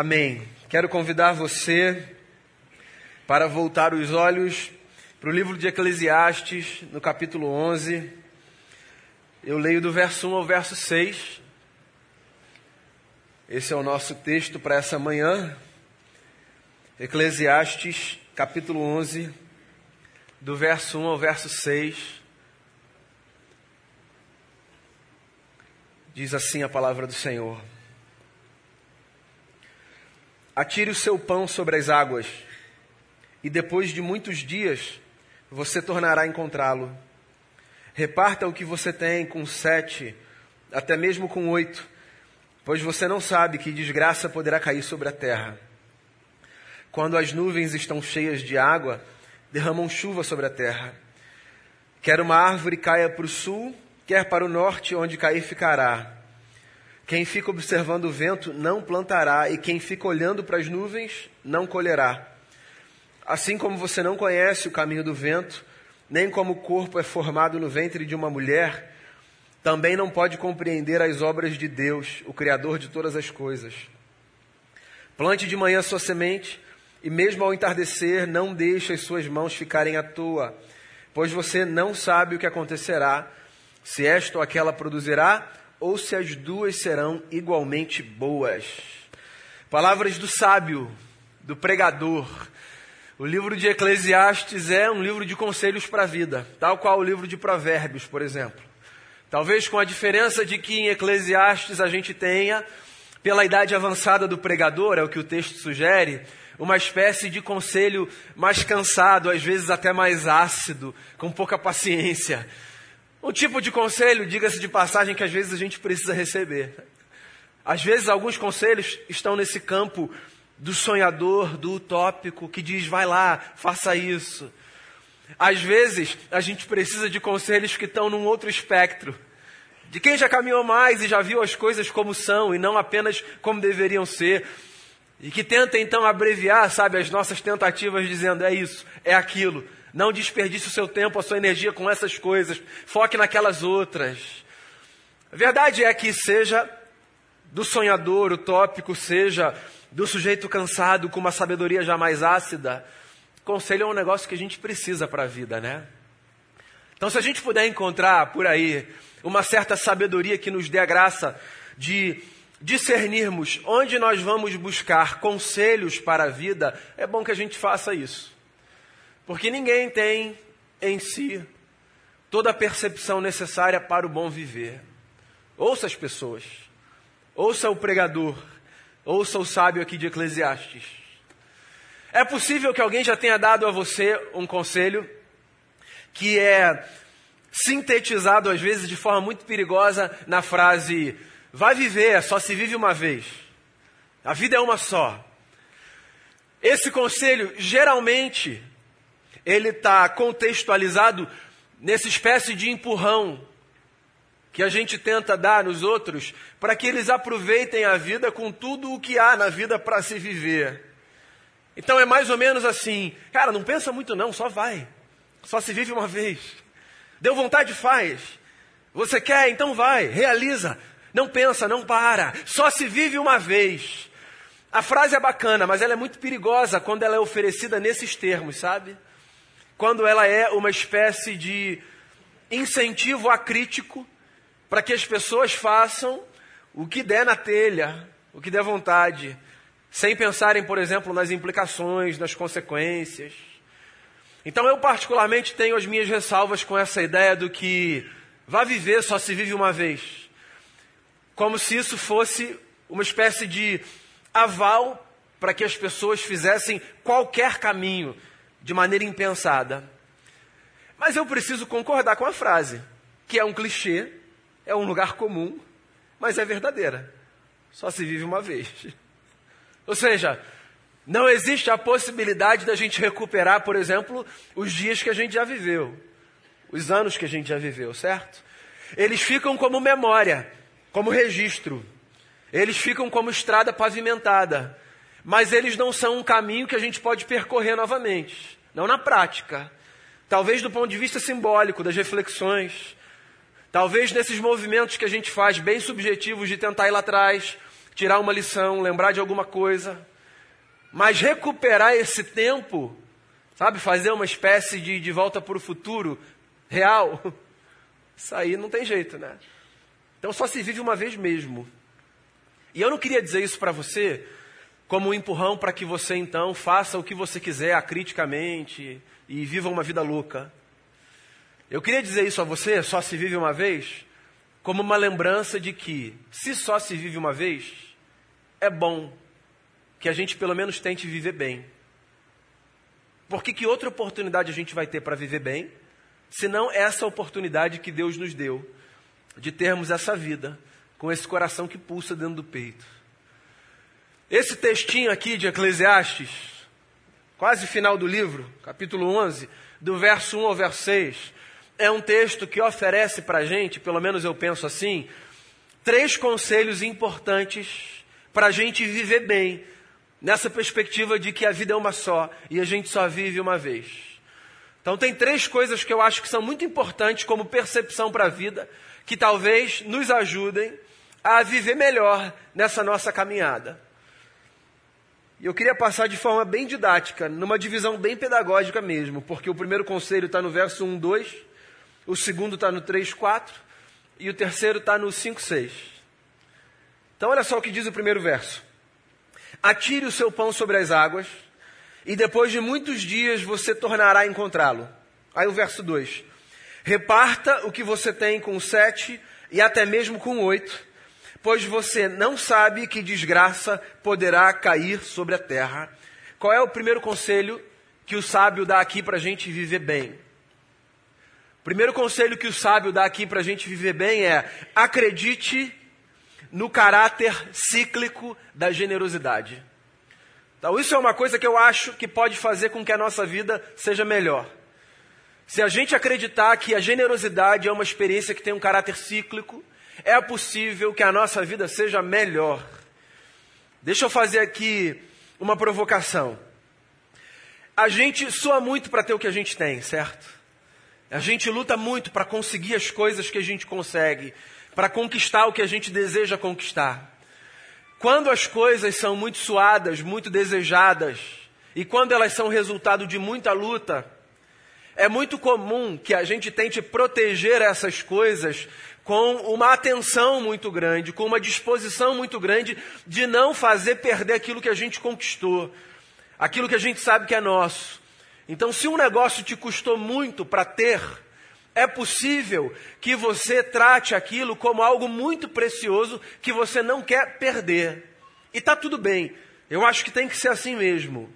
Amém. Quero convidar você para voltar os olhos para o livro de Eclesiastes, no capítulo 11. Eu leio do verso 1 ao verso 6. Esse é o nosso texto para essa manhã. Eclesiastes, capítulo 11, do verso 1 ao verso 6. Diz assim a palavra do Senhor: Atire o seu pão sobre as águas, e depois de muitos dias você tornará a encontrá-lo. Reparta o que você tem com sete, até mesmo com oito, pois você não sabe que desgraça poderá cair sobre a terra. Quando as nuvens estão cheias de água, derramam chuva sobre a terra. Quer uma árvore caia para o sul, quer para o norte, onde cair ficará. Quem fica observando o vento não plantará, e quem fica olhando para as nuvens não colherá. Assim como você não conhece o caminho do vento, nem como o corpo é formado no ventre de uma mulher, também não pode compreender as obras de Deus, o Criador de todas as coisas. Plante de manhã sua semente, e mesmo ao entardecer, não deixe as suas mãos ficarem à toa, pois você não sabe o que acontecerá, se esta ou aquela produzirá ou se as duas serão igualmente boas. Palavras do sábio, do pregador. O livro de Eclesiastes é um livro de conselhos para a vida, tal qual o livro de Provérbios, por exemplo. Talvez com a diferença de que em Eclesiastes a gente tenha, pela idade avançada do pregador, é o que o texto sugere, uma espécie de conselho mais cansado, às vezes até mais ácido, com pouca paciência. Um tipo de conselho, diga-se de passagem, que às vezes a gente precisa receber. Às vezes alguns conselhos estão nesse campo do sonhador, do utópico, que diz, vai lá, faça isso. Às vezes a gente precisa de conselhos que estão num outro espectro. De quem já caminhou mais e já viu as coisas como são e não apenas como deveriam ser. E que tenta então abreviar, sabe, as nossas tentativas dizendo é isso, é aquilo. Não desperdice o seu tempo, a sua energia com essas coisas. Foque naquelas outras. A verdade é que seja do sonhador utópico, seja do sujeito cansado com uma sabedoria jamais ácida, conselho é um negócio que a gente precisa para a vida, né? Então, se a gente puder encontrar por aí uma certa sabedoria que nos dê a graça de discernirmos onde nós vamos buscar conselhos para a vida, é bom que a gente faça isso. Porque ninguém tem em si toda a percepção necessária para o bom viver. Ouça as pessoas, ouça o pregador, ouça o sábio aqui de Eclesiastes. É possível que alguém já tenha dado a você um conselho que é sintetizado às vezes de forma muito perigosa na frase: vai viver, só se vive uma vez. A vida é uma só. Esse conselho geralmente ele está contextualizado nessa espécie de empurrão que a gente tenta dar nos outros para que eles aproveitem a vida com tudo o que há na vida para se viver. Então é mais ou menos assim, cara, não pensa muito não, só vai. Só se vive uma vez. Deu vontade, faz. Você quer, então vai, realiza. Não pensa, não para. Só se vive uma vez. A frase é bacana, mas ela é muito perigosa quando ela é oferecida nesses termos, sabe? Quando ela é uma espécie de incentivo acrítico para que as pessoas façam o que der na telha, o que der vontade, sem pensarem, por exemplo, nas implicações, nas consequências. Então eu particularmente tenho as minhas ressalvas com essa ideia do que vá viver só se vive uma vez. Como se isso fosse uma espécie de aval para que as pessoas fizessem qualquer caminho, de maneira impensada. Mas eu preciso concordar com a frase, que é um clichê, é um lugar comum, mas é verdadeira. Só se vive uma vez. Ou seja, não existe a possibilidade da gente recuperar, por exemplo, os dias que a gente já viveu, os anos que a gente já viveu, certo? Eles ficam como memória, como registro. Eles ficam como estrada pavimentada mas eles não são um caminho que a gente pode percorrer novamente, não na prática. Talvez do ponto de vista simbólico, das reflexões, talvez nesses movimentos que a gente faz, bem subjetivos, de tentar ir lá atrás, tirar uma lição, lembrar de alguma coisa, mas recuperar esse tempo, sabe, fazer uma espécie de, de volta para o futuro real, isso aí não tem jeito, né? Então só se vive uma vez mesmo. E eu não queria dizer isso para você como um empurrão para que você então faça o que você quiser acriticamente e viva uma vida louca. Eu queria dizer isso a você, só se vive uma vez, como uma lembrança de que, se só se vive uma vez, é bom que a gente pelo menos tente viver bem. Porque que outra oportunidade a gente vai ter para viver bem, se não essa oportunidade que Deus nos deu de termos essa vida com esse coração que pulsa dentro do peito. Esse textinho aqui de Eclesiastes, quase final do livro, capítulo 11, do verso 1 ao verso 6, é um texto que oferece para a gente, pelo menos eu penso assim, três conselhos importantes para a gente viver bem, nessa perspectiva de que a vida é uma só e a gente só vive uma vez. Então, tem três coisas que eu acho que são muito importantes como percepção para a vida, que talvez nos ajudem a viver melhor nessa nossa caminhada. E eu queria passar de forma bem didática, numa divisão bem pedagógica mesmo, porque o primeiro conselho está no verso 1, 2 o segundo está no 3, 4 e o terceiro está no 5, 6. Então, olha só o que diz o primeiro verso: Atire o seu pão sobre as águas, e depois de muitos dias você tornará a encontrá-lo. Aí o verso 2: Reparta o que você tem com sete e até mesmo com oito, pois você não sabe que desgraça poderá cair sobre a terra. Qual é o primeiro conselho que o sábio dá aqui para a gente viver bem? primeiro conselho que o sábio dá aqui para a gente viver bem é: acredite no caráter cíclico da generosidade. Então, isso é uma coisa que eu acho que pode fazer com que a nossa vida seja melhor. Se a gente acreditar que a generosidade é uma experiência que tem um caráter cíclico, é possível que a nossa vida seja melhor. Deixa eu fazer aqui uma provocação. A gente soa muito para ter o que a gente tem, certo? A gente luta muito para conseguir as coisas que a gente consegue, para conquistar o que a gente deseja conquistar. Quando as coisas são muito suadas, muito desejadas, e quando elas são resultado de muita luta, é muito comum que a gente tente proteger essas coisas com uma atenção muito grande, com uma disposição muito grande de não fazer perder aquilo que a gente conquistou, aquilo que a gente sabe que é nosso. Então, se um negócio te custou muito para ter, é possível que você trate aquilo como algo muito precioso que você não quer perder. E está tudo bem. Eu acho que tem que ser assim mesmo.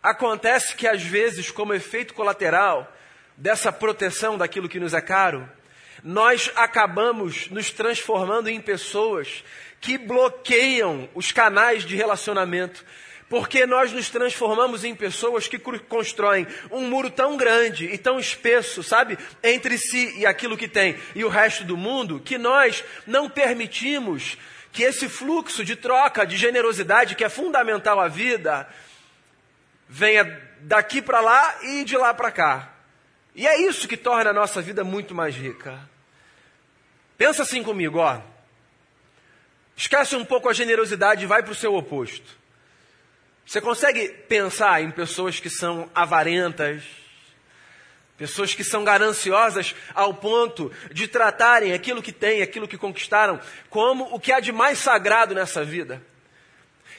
Acontece que às vezes, como efeito colateral dessa proteção daquilo que nos é caro, nós acabamos nos transformando em pessoas que bloqueiam os canais de relacionamento porque nós nos transformamos em pessoas que constroem um muro tão grande e tão espesso, sabe, entre si e aquilo que tem e o resto do mundo, que nós não permitimos que esse fluxo de troca, de generosidade que é fundamental à vida, venha daqui para lá e de lá para cá. E é isso que torna a nossa vida muito mais rica. Pensa assim comigo, ó. Esquece um pouco a generosidade e vai para o seu oposto. Você consegue pensar em pessoas que são avarentas, pessoas que são gananciosas ao ponto de tratarem aquilo que têm, aquilo que conquistaram, como o que há de mais sagrado nessa vida?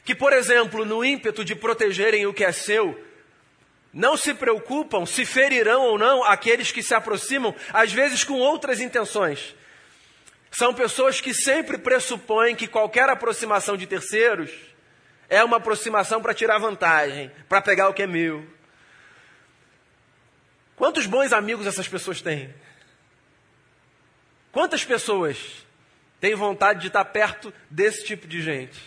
Que, por exemplo, no ímpeto de protegerem o que é seu, não se preocupam se ferirão ou não aqueles que se aproximam, às vezes com outras intenções. São pessoas que sempre pressupõem que qualquer aproximação de terceiros é uma aproximação para tirar vantagem, para pegar o que é meu. Quantos bons amigos essas pessoas têm? Quantas pessoas têm vontade de estar perto desse tipo de gente?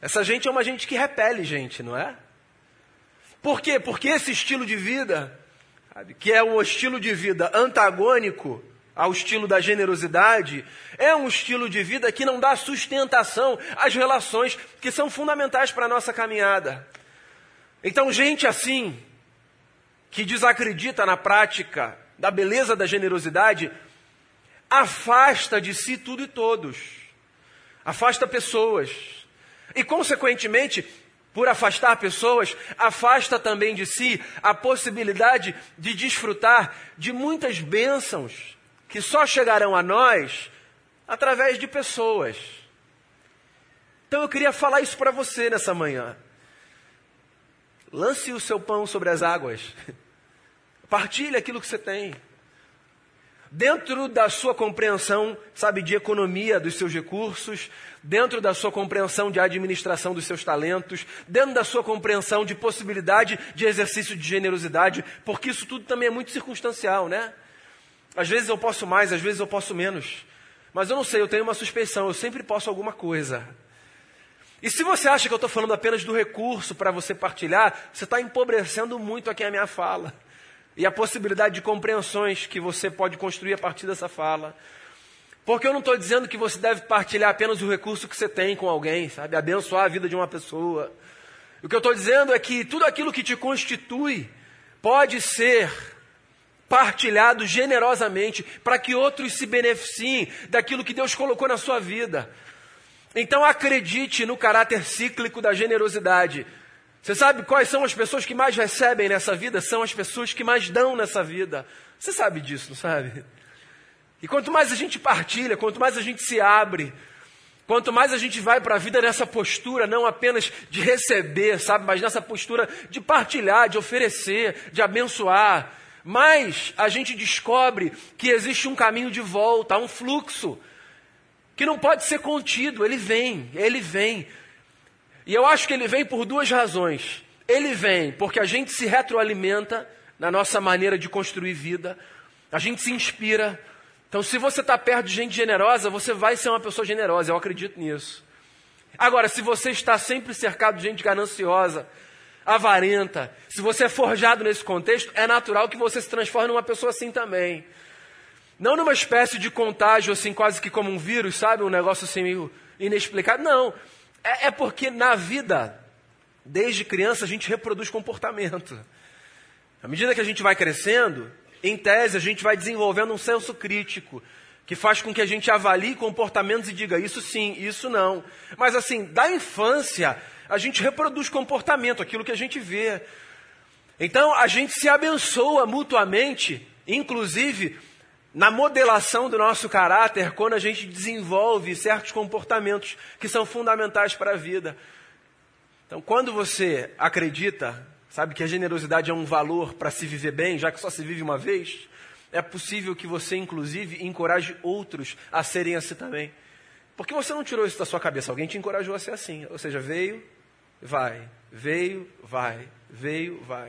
Essa gente é uma gente que repele gente, não é? Por quê? Porque esse estilo de vida, que é um estilo de vida antagônico ao estilo da generosidade, é um estilo de vida que não dá sustentação às relações que são fundamentais para a nossa caminhada. Então, gente assim, que desacredita na prática da beleza da generosidade, afasta de si tudo e todos. afasta pessoas. E, consequentemente, por afastar pessoas, afasta também de si a possibilidade de desfrutar de muitas bênçãos que só chegarão a nós através de pessoas. Então eu queria falar isso para você nessa manhã. Lance o seu pão sobre as águas. Partilhe aquilo que você tem. Dentro da sua compreensão, sabe, de economia dos seus recursos, dentro da sua compreensão de administração dos seus talentos, dentro da sua compreensão de possibilidade de exercício de generosidade, porque isso tudo também é muito circunstancial, né? Às vezes eu posso mais, às vezes eu posso menos. Mas eu não sei, eu tenho uma suspeição, eu sempre posso alguma coisa. E se você acha que eu estou falando apenas do recurso para você partilhar, você está empobrecendo muito aqui a minha fala. E a possibilidade de compreensões que você pode construir a partir dessa fala. Porque eu não estou dizendo que você deve partilhar apenas o recurso que você tem com alguém, sabe? Abençoar a vida de uma pessoa. O que eu estou dizendo é que tudo aquilo que te constitui pode ser partilhado generosamente para que outros se beneficiem daquilo que Deus colocou na sua vida. Então acredite no caráter cíclico da generosidade. Você sabe quais são as pessoas que mais recebem nessa vida? São as pessoas que mais dão nessa vida. Você sabe disso, não sabe? E quanto mais a gente partilha, quanto mais a gente se abre, quanto mais a gente vai para a vida nessa postura, não apenas de receber, sabe, mas nessa postura de partilhar, de oferecer, de abençoar, mais a gente descobre que existe um caminho de volta, um fluxo que não pode ser contido, ele vem, ele vem. E eu acho que ele vem por duas razões. Ele vem porque a gente se retroalimenta na nossa maneira de construir vida, a gente se inspira. Então, se você está perto de gente generosa, você vai ser uma pessoa generosa, eu acredito nisso. Agora, se você está sempre cercado de gente gananciosa, avarenta, se você é forjado nesse contexto, é natural que você se transforme numa pessoa assim também. Não numa espécie de contágio, assim, quase que como um vírus, sabe? Um negócio assim meio inexplicado. Não. É, é porque na vida, desde criança, a gente reproduz comportamento. À medida que a gente vai crescendo, em tese, a gente vai desenvolvendo um senso crítico, que faz com que a gente avalie comportamentos e diga isso sim, isso não. Mas assim, da infância, a gente reproduz comportamento, aquilo que a gente vê. Então, a gente se abençoa mutuamente, inclusive na modelação do nosso caráter quando a gente desenvolve certos comportamentos que são fundamentais para a vida. Então, quando você acredita, sabe, que a generosidade é um valor para se viver bem, já que só se vive uma vez, é possível que você, inclusive, encoraje outros a serem assim também. Porque você não tirou isso da sua cabeça, alguém te encorajou a ser assim. Ou seja, veio, vai, veio, vai, veio, vai.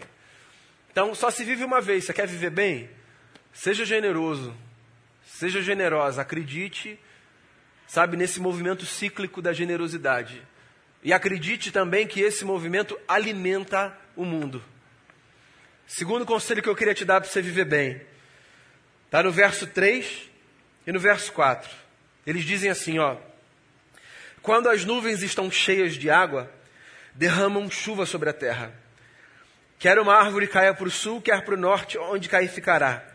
Então, só se vive uma vez. Você quer viver bem? Seja generoso, seja generosa, acredite, sabe, nesse movimento cíclico da generosidade. E acredite também que esse movimento alimenta o mundo. Segundo conselho que eu queria te dar para você viver bem, está no verso 3 e no verso 4. Eles dizem assim: ó, quando as nuvens estão cheias de água, derramam chuva sobre a terra. Quer uma árvore caia para o sul, quer para o norte, onde cair ficará.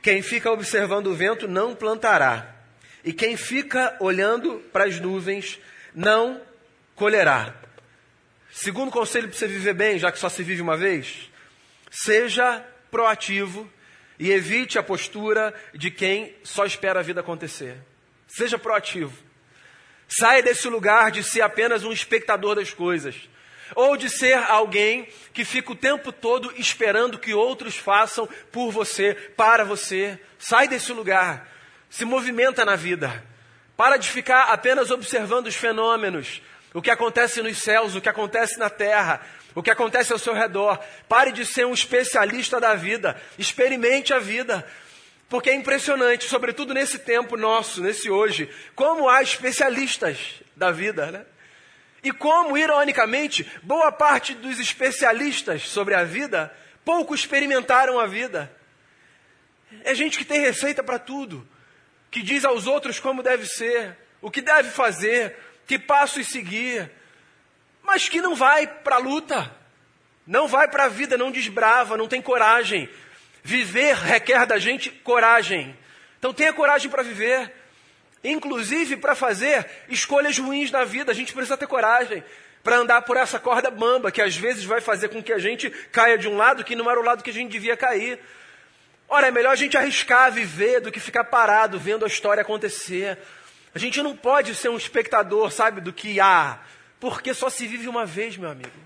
Quem fica observando o vento não plantará, e quem fica olhando para as nuvens não colherá. Segundo conselho para você viver bem, já que só se vive uma vez, seja proativo e evite a postura de quem só espera a vida acontecer. Seja proativo. Saia desse lugar de ser apenas um espectador das coisas ou de ser alguém que fica o tempo todo esperando que outros façam por você, para você. Sai desse lugar, se movimenta na vida. Para de ficar apenas observando os fenômenos, o que acontece nos céus, o que acontece na terra, o que acontece ao seu redor. Pare de ser um especialista da vida, experimente a vida. Porque é impressionante, sobretudo nesse tempo nosso, nesse hoje, como há especialistas da vida, né? E como, ironicamente, boa parte dos especialistas sobre a vida pouco experimentaram a vida. É gente que tem receita para tudo, que diz aos outros como deve ser, o que deve fazer, que passos seguir, mas que não vai para a luta, não vai para a vida, não desbrava, não tem coragem. Viver requer da gente coragem. Então tenha coragem para viver. inclusive para fazer escolhas ruins na vida. A gente precisa ter coragem para andar por essa corda bamba, que às vezes vai fazer com que a gente caia de um lado que não era o lado que a gente devia cair. Ora, é melhor a gente arriscar viver do que ficar parado vendo a história acontecer. A gente não pode ser um espectador, sabe, do que há, porque só se vive uma vez, meu amigo.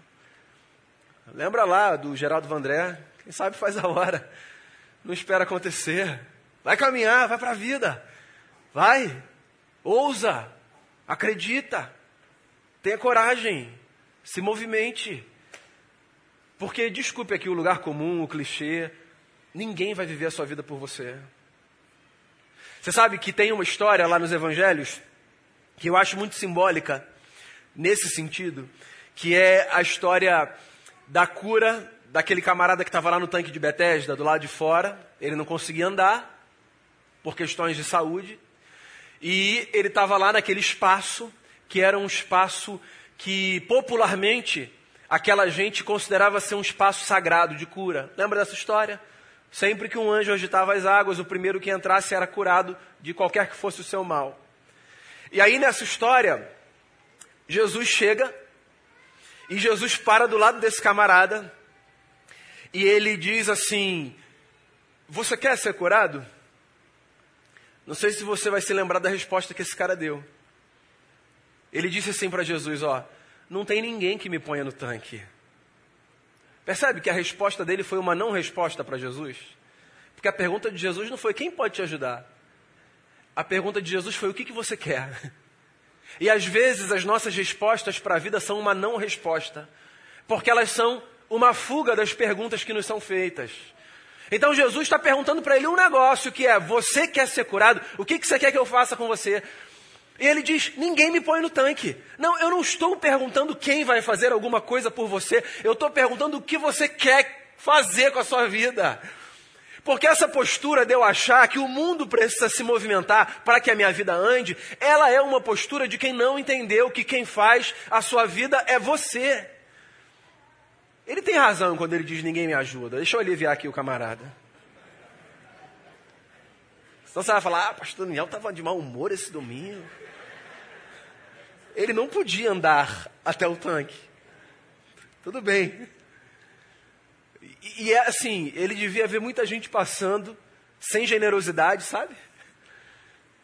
Lembra lá do Geraldo Vandré? Quem sabe faz a hora. Não espera acontecer. Vai caminhar, vai para a vida. Vai, ousa, acredita, tenha coragem, se movimente. Porque, desculpe aqui o lugar comum, o clichê, ninguém vai viver a sua vida por você. Você sabe que tem uma história lá nos evangelhos que eu acho muito simbólica nesse sentido, que é a história da cura daquele camarada que estava lá no tanque de Betesda, do lado de fora. Ele não conseguia andar por questões de saúde. E ele estava lá naquele espaço, que era um espaço que popularmente aquela gente considerava ser um espaço sagrado de cura. Lembra dessa história? Sempre que um anjo agitava as águas, o primeiro que entrasse era curado de qualquer que fosse o seu mal. E aí nessa história, Jesus chega e Jesus para do lado desse camarada e ele diz assim: Você quer ser curado? Não sei se você vai se lembrar da resposta que esse cara deu. Ele disse assim para Jesus: Ó, não tem ninguém que me ponha no tanque. Percebe que a resposta dele foi uma não resposta para Jesus? Porque a pergunta de Jesus não foi quem pode te ajudar. A pergunta de Jesus foi o que, que você quer. E às vezes as nossas respostas para a vida são uma não resposta, porque elas são uma fuga das perguntas que nos são feitas. Então Jesus está perguntando para ele um negócio que é: você quer ser curado? O que, que você quer que eu faça com você? E ele diz: ninguém me põe no tanque. Não, eu não estou perguntando quem vai fazer alguma coisa por você. Eu estou perguntando o que você quer fazer com a sua vida. Porque essa postura de eu achar que o mundo precisa se movimentar para que a minha vida ande, ela é uma postura de quem não entendeu que quem faz a sua vida é você. Ele tem razão quando ele diz ninguém me ajuda. Deixa eu aliviar aqui o camarada. Senão você vai falar, ah, pastor Daniel estava de mau humor esse domingo. Ele não podia andar até o tanque. Tudo bem. E, é assim, ele devia ver muita gente passando sem generosidade, sabe?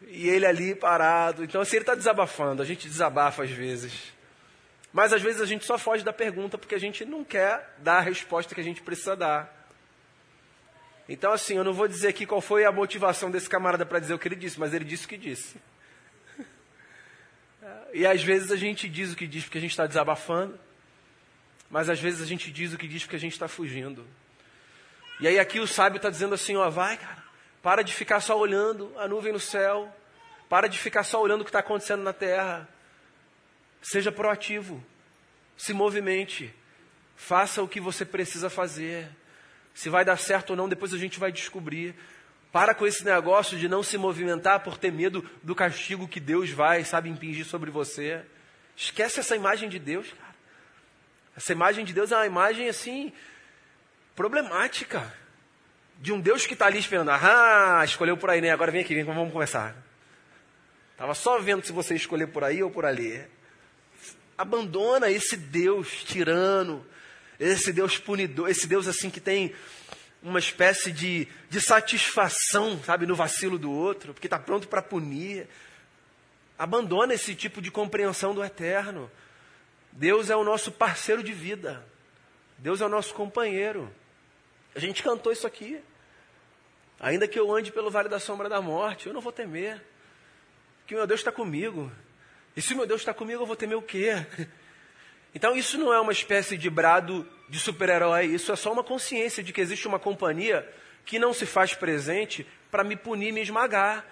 E ele ali parado. Então, assim, ele está desabafando. A gente desabafa às vezes. Mas às vezes a gente só foge da pergunta porque a gente não quer dar a resposta que a gente precisa dar. Então, assim, eu não vou dizer aqui qual foi a motivação desse camarada para dizer o que ele disse, mas ele disse o que disse. E às vezes a gente diz o que diz porque a gente está desabafando. Mas às vezes a gente diz o que diz porque a gente está fugindo. E aí aqui o sábio está dizendo assim, ó, vai, cara, para de ficar só olhando a nuvem no céu, para de ficar só olhando o que está acontecendo na terra. Seja proativo, se movimente, faça o que você precisa fazer. Se vai dar certo ou não, depois a gente vai descobrir. Para com esse negócio de não se movimentar por ter medo do castigo que Deus vai, sabe, impingir sobre você. Esquece essa imagem de Deus, cara. Essa imagem de Deus é uma imagem assim problemática de um Deus que está ali esperando. Ah, escolheu por aí, né? Agora vem aqui, vem, vamos começar. Estava só vendo se você escolher por aí ou por ali. Abandona esse Deus tirano, esse Deus punidor, esse Deus assim que tem uma espécie de, de satisfação, sabe, no vacilo do outro, porque está pronto para punir. Abandona esse tipo de compreensão do eterno. Deus é o nosso parceiro de vida. Deus é o nosso companheiro. A gente cantou isso aqui. Ainda que eu ande pelo vale da sombra da morte, eu não vou temer. Porque meu Deus está comigo. E se meu Deus está comigo, eu vou temer o quê? Então isso não é uma espécie de brado de super-herói, isso é só uma consciência de que existe uma companhia que não se faz presente para me punir, me esmagar.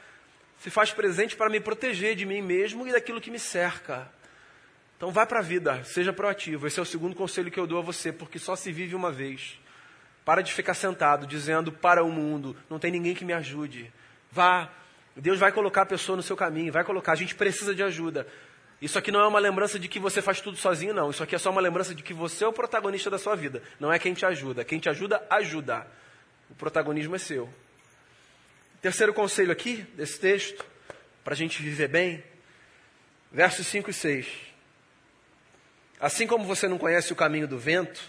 Se faz presente para me proteger de mim mesmo e daquilo que me cerca. Então vá para a vida, seja proativo. Esse é o segundo conselho que eu dou a você, porque só se vive uma vez. Para de ficar sentado dizendo para o mundo, não tem ninguém que me ajude. Vá, Deus vai colocar a pessoa no seu caminho, vai colocar. A gente precisa de ajuda. Isso aqui não é uma lembrança de que você faz tudo sozinho, não. Isso aqui é só uma lembrança de que você é o protagonista da sua vida. Não é quem te ajuda. Quem te ajuda, ajuda. O protagonismo é seu. Terceiro conselho aqui, desse texto, para a gente viver bem? Versos 5 e 6. Assim como você não conhece o caminho do vento,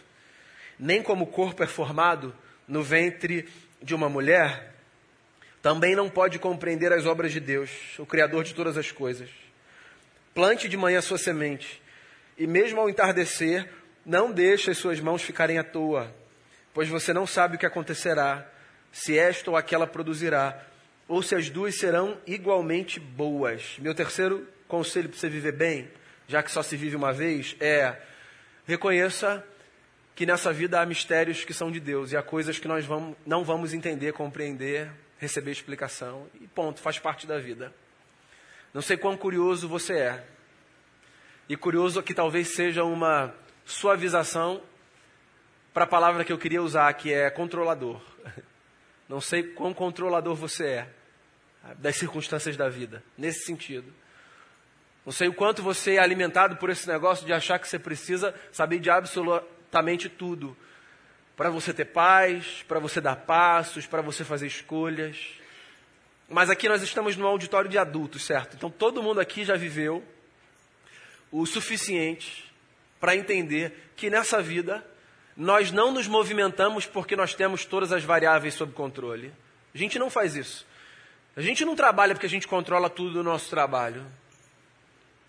nem como o corpo é formado no ventre de uma mulher, também não pode compreender as obras de Deus, o Criador de todas as coisas. Plante de manhã sua semente, e mesmo ao entardecer, não deixe as suas mãos ficarem à toa, pois você não sabe o que acontecerá, se esta ou aquela produzirá, ou se as duas serão igualmente boas. Meu terceiro conselho para você viver bem, já que só se vive uma vez, é reconheça que nessa vida há mistérios que são de Deus e há coisas que nós vamos, não vamos entender, compreender, receber explicação e ponto, faz parte da vida. Não sei quão curioso você é. E curioso que talvez seja uma suavização para a palavra que eu queria usar, que é controlador. Não sei quão controlador você é das circunstâncias da vida, nesse sentido. Não sei o quanto você é alimentado por esse negócio de achar que você precisa saber de absolutamente tudo para você ter paz, para você dar passos, para você fazer escolhas. Mas aqui nós estamos num auditório de adultos, certo? Então todo mundo aqui já viveu o suficiente para entender que nessa vida nós não nos movimentamos porque nós temos todas as variáveis sob controle. A gente não faz isso. A gente não trabalha porque a gente controla tudo do nosso trabalho.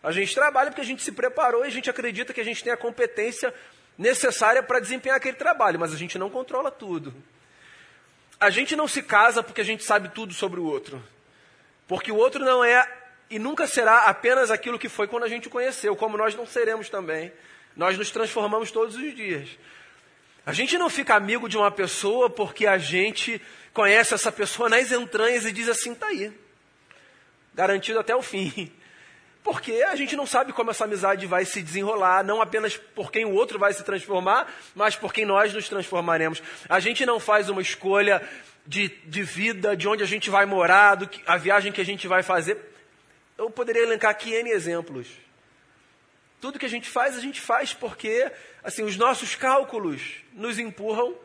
A gente trabalha porque a gente se preparou e a gente acredita que a gente tem a competência necessária para desempenhar aquele trabalho, mas a gente não controla tudo. A gente não se casa porque a gente sabe tudo sobre o outro. Porque o outro não é e nunca será apenas aquilo que foi quando a gente o conheceu, como nós não seremos também. Nós nos transformamos todos os dias. A gente não fica amigo de uma pessoa porque a gente conhece essa pessoa nas entranhas e diz assim: tá aí, garantido até o fim. Porque a gente não sabe como essa amizade vai se desenrolar, não apenas por quem o outro vai se transformar, mas por quem nós nos transformaremos. A gente não faz uma escolha de, de vida, de onde a gente vai morar, do que, a viagem que a gente vai fazer. Eu poderia elencar aqui N exemplos. Tudo que a gente faz, a gente faz porque assim, os nossos cálculos nos empurram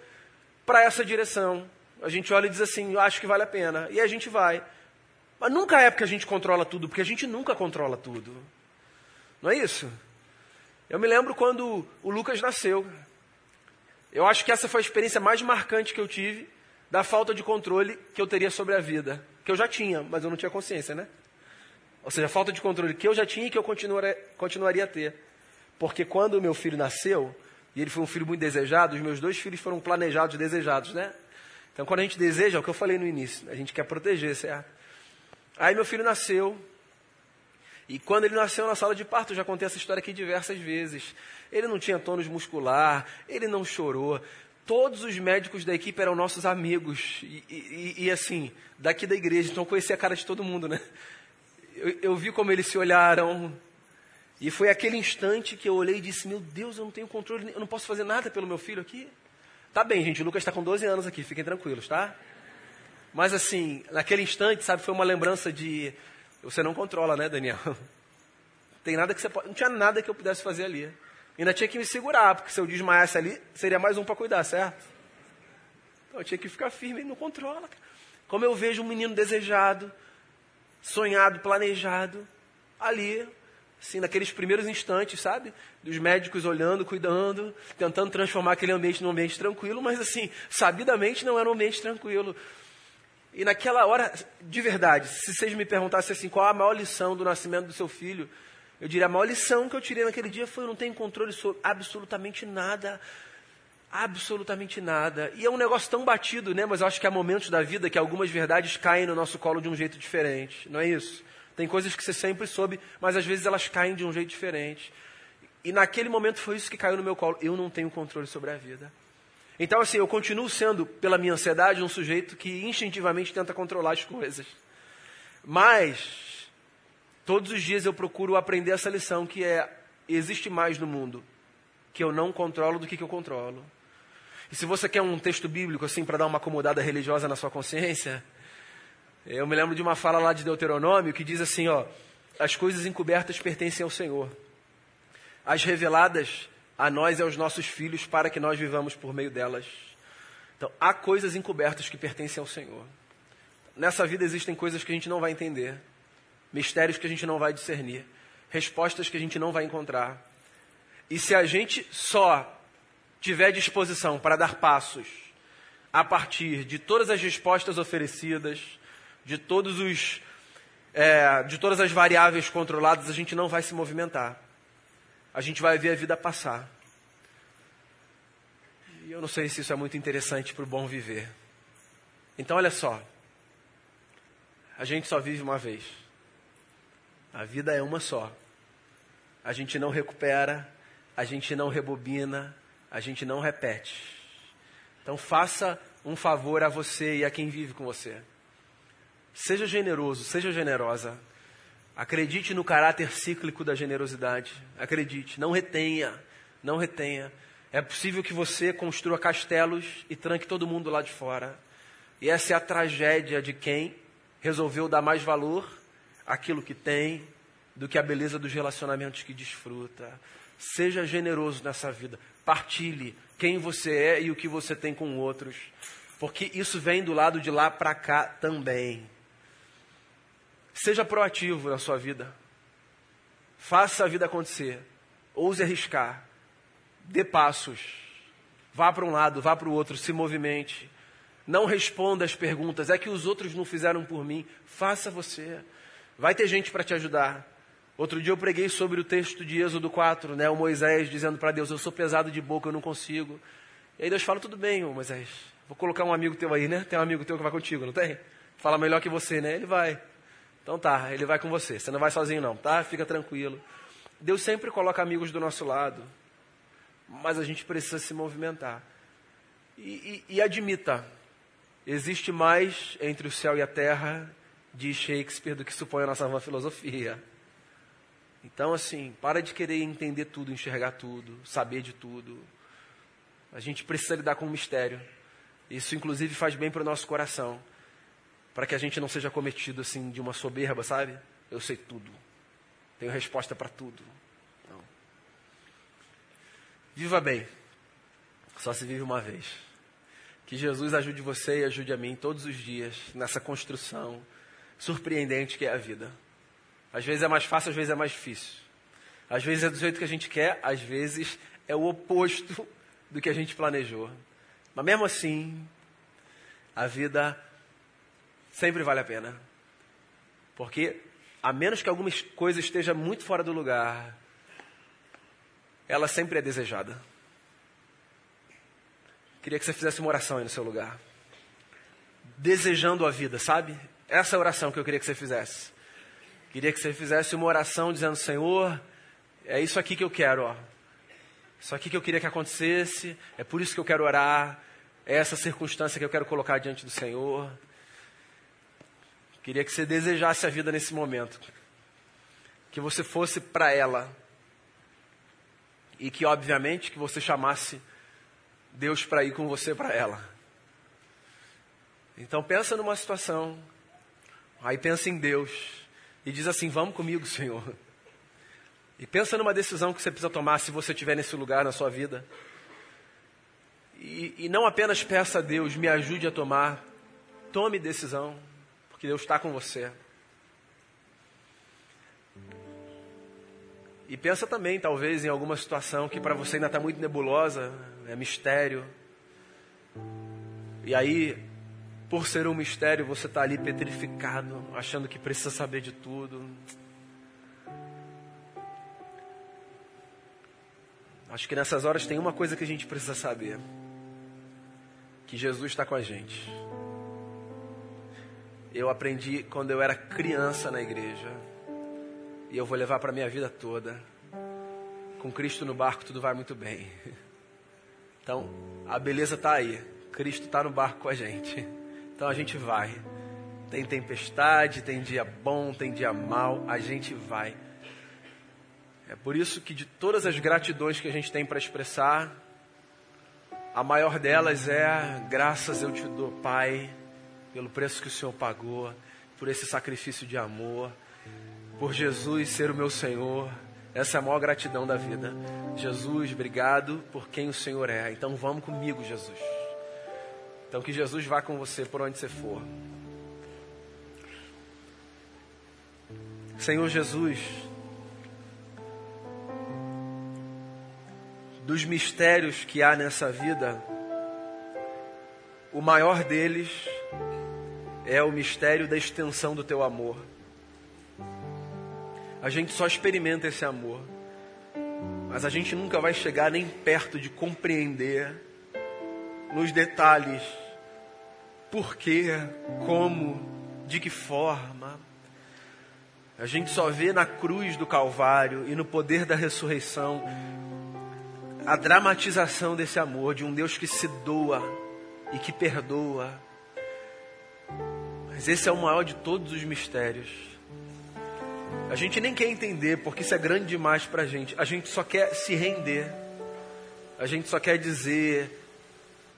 para essa direção. A gente olha e diz assim, acho que vale a pena. E a gente vai. Mas nunca é porque a gente controla tudo, porque a gente nunca controla tudo. Não é isso? Eu me lembro quando o Lucas nasceu. Eu acho que essa foi a experiência mais marcante que eu tive da falta de controle que eu teria sobre a vida. Que eu já tinha, mas eu não tinha consciência, né? Ou seja, a falta de controle que eu já tinha e que eu continuaria, continuaria a ter. Porque quando o meu filho nasceu, e ele foi um filho muito desejado, os meus dois filhos foram planejados, desejados, né? Então, quando a gente deseja, é o que eu falei no início, a gente quer proteger, certo? Aí meu filho nasceu. E quando ele nasceu na sala de parto, já contei essa história aqui diversas vezes. Ele não tinha tônus muscular, ele não chorou. Todos os médicos da equipe eram nossos amigos. E, e, e assim, daqui da igreja, então eu conhecia a cara de todo mundo, né? Eu, eu vi como eles se olharam. E foi aquele instante que eu olhei e disse: Meu Deus, eu não tenho controle, eu não posso fazer nada pelo meu filho aqui. Tá bem, gente, o Lucas está com 12 anos aqui, fiquem tranquilos, tá? Mas assim, naquele instante, sabe, foi uma lembrança de. Você não controla, né, Daniel? Tem nada que você pode. Não tinha nada que eu pudesse fazer ali. Ainda tinha que me segurar, porque se eu desmaiasse ali, seria mais um para cuidar, certo? Então eu tinha que ficar firme e não controla. Como eu vejo um menino desejado, sonhado, planejado, ali, assim, naqueles primeiros instantes, sabe? Dos médicos olhando, cuidando, tentando transformar aquele ambiente num ambiente tranquilo, mas assim, sabidamente não era um ambiente tranquilo. E naquela hora, de verdade, se vocês me perguntassem assim, qual a maior lição do nascimento do seu filho, eu diria, a maior lição que eu tirei naquele dia foi eu não tenho controle sobre absolutamente nada. Absolutamente nada. E é um negócio tão batido, né? Mas eu acho que há momentos da vida que algumas verdades caem no nosso colo de um jeito diferente. Não é isso? Tem coisas que você sempre soube, mas às vezes elas caem de um jeito diferente. E naquele momento foi isso que caiu no meu colo. Eu não tenho controle sobre a vida. Então, assim, eu continuo sendo, pela minha ansiedade, um sujeito que instintivamente tenta controlar as coisas. Mas, todos os dias eu procuro aprender essa lição que é: existe mais no mundo que eu não controlo do que, que eu controlo. E se você quer um texto bíblico, assim, para dar uma acomodada religiosa na sua consciência, eu me lembro de uma fala lá de Deuteronômio que diz assim: ó, as coisas encobertas pertencem ao Senhor, as reveladas a nós e aos nossos filhos para que nós vivamos por meio delas. Então, há coisas encobertas que pertencem ao Senhor. Nessa vida existem coisas que a gente não vai entender. mistérios que a gente não vai discernir, respostas que a gente não vai encontrar. E se a gente só tiver disposição para dar passos a partir de todas as respostas oferecidas, de todos os é, de todas as variáveis controladas, a gente não vai se movimentar. A gente vai ver a vida passar. E eu não sei se isso é muito interessante para o bom viver. Então, olha só. A gente só vive uma vez. A vida é uma só. A gente não recupera, a gente não rebobina, a gente não repete. Então, faça um favor a você e a quem vive com você. Seja generoso, seja generosa. Acredite no caráter cíclico da generosidade. Acredite, não retenha, não retenha. É possível que você construa castelos e tranque todo mundo lá de fora. E essa é a tragédia de quem resolveu dar mais valor àquilo que tem do que a beleza dos relacionamentos que desfruta. Seja generoso nessa vida. Partilhe quem você é e o que você tem com outros. Porque isso vem do lado de lá para cá também. Seja proativo na sua vida. Faça a vida acontecer. Ouse arriscar. Dê passos. Vá para um lado, vá para o outro, se movimente. Não responda as perguntas. É que os outros não fizeram por mim. Faça você. Vai ter gente para te ajudar. Outro dia eu preguei sobre o texto de Êxodo 4, né? O Moisés dizendo para Deus: Eu sou pesado de boca, eu não consigo. E aí Deus fala: Tudo bem, Moisés. Vou colocar um amigo teu aí, né? Tem um amigo teu que vai contigo, não tem? Fala melhor que você, né? Ele vai. Então tá, ele vai com você. Você não vai sozinho não, tá? Fica tranquilo. Deus sempre coloca amigos do nosso lado, mas a gente precisa se movimentar. E, e, e admita, existe mais entre o céu e a terra, de Shakespeare, do que supõe a nossa vã filosofia. Então, assim, para de querer entender tudo, enxergar tudo, saber de tudo. A gente precisa lidar com o mistério. Isso, inclusive, faz bem para o nosso coração para que a gente não seja cometido assim de uma soberba, sabe? Eu sei tudo. Tenho resposta para tudo. Não. Viva bem. Só se vive uma vez. Que Jesus ajude você e ajude a mim todos os dias nessa construção surpreendente que é a vida. Às vezes é mais fácil, às vezes é mais difícil. Às vezes é do jeito que a gente quer, às vezes é o oposto do que a gente planejou. Mas mesmo assim, a vida sempre vale a pena. Porque, a menos que alguma coisa esteja muito fora do lugar, ela sempre é desejada. Queria que você fizesse uma oração aí no seu lugar. Desejando a vida, sabe? Essa é oração que eu queria que você fizesse. Queria que você fizesse uma oração dizendo: Senhor, é isso aqui que eu quero, ó. Isso aqui que eu queria que acontecesse, é por isso que eu quero orar, é essa circunstância que eu quero colocar diante do Senhor. Queria que você desejasse a vida nesse momento. Que você fosse para ela. E que, obviamente, que você chamasse Deus para ir com você para ela. Então pensa numa situação. Aí pensa em Deus. E diz assim: Vamos comigo, Senhor. E pensa numa decisão que você precisa tomar se você estiver nesse lugar na sua vida. E, e não apenas peça a Deus, me ajude a tomar. Tome decisão que Deus está com você. E pensa também, talvez, em alguma situação que para você ainda está muito nebulosa, é mistério. E aí, por ser um mistério, você está ali petrificado, achando que precisa saber de tudo. Acho que nessas horas tem uma coisa que a gente precisa saber: que Jesus está com a gente eu aprendi quando eu era criança na igreja. E eu vou levar para minha vida toda. Com Cristo no barco tudo vai muito bem. Então, a beleza está aí. Cristo está no barco com a gente. Então a gente vai. Tem tempestade, tem dia bom, tem dia mal, a gente vai. É por isso que de todas as gratidões que a gente tem para expressar, a maior delas é graças eu te dou, Pai pelo preço que o Senhor pagou, por esse sacrifício de amor, por Jesus ser o meu Senhor. Essa é a maior gratidão da vida. Jesus, obrigado por quem o Senhor é. Então vamos comigo, Jesus. Então que Jesus vá com você por onde você for. Senhor Jesus, dos mistérios que há nessa vida, o maior deles é o mistério da extensão do teu amor. A gente só experimenta esse amor, mas a gente nunca vai chegar nem perto de compreender nos detalhes por quê, como, de que forma. A gente só vê na cruz do Calvário e no poder da ressurreição a dramatização desse amor de um Deus que se doa e que perdoa. Mas esse é o maior de todos os mistérios. A gente nem quer entender porque isso é grande demais para a gente. A gente só quer se render. A gente só quer dizer: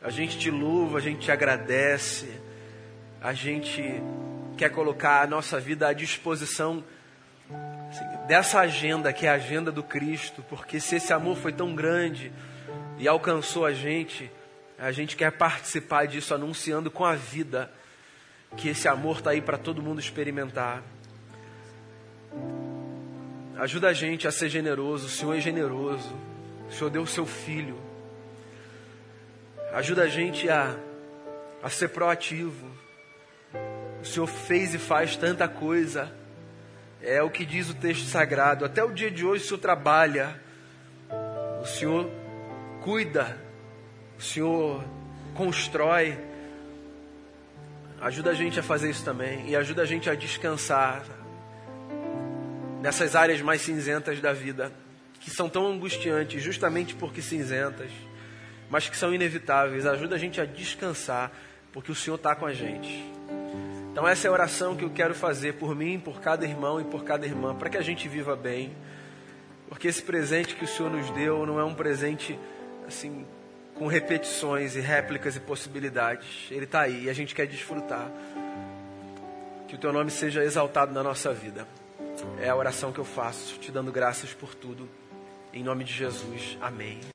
a gente te louva, a gente te agradece, a gente quer colocar a nossa vida à disposição assim, dessa agenda que é a agenda do Cristo, porque se esse amor foi tão grande e alcançou a gente, a gente quer participar disso anunciando com a vida que esse amor está aí para todo mundo experimentar. Ajuda a gente a ser generoso, o Senhor é generoso, o Senhor deu o seu filho. Ajuda a gente a, a ser proativo. O Senhor fez e faz tanta coisa. É o que diz o texto sagrado. Até o dia de hoje o Senhor trabalha. O Senhor cuida. O Senhor constrói. Ajuda a gente a fazer isso também. E ajuda a gente a descansar nessas áreas mais cinzentas da vida, que são tão angustiantes, justamente porque cinzentas, mas que são inevitáveis. Ajuda a gente a descansar, porque o Senhor está com a gente. Então, essa é a oração que eu quero fazer por mim, por cada irmão e por cada irmã, para que a gente viva bem. Porque esse presente que o Senhor nos deu não é um presente assim com repetições e réplicas e possibilidades. Ele está aí e a gente quer desfrutar. Que o teu nome seja exaltado na nossa vida. É a oração que eu faço, te dando graças por tudo. Em nome de Jesus. Amém.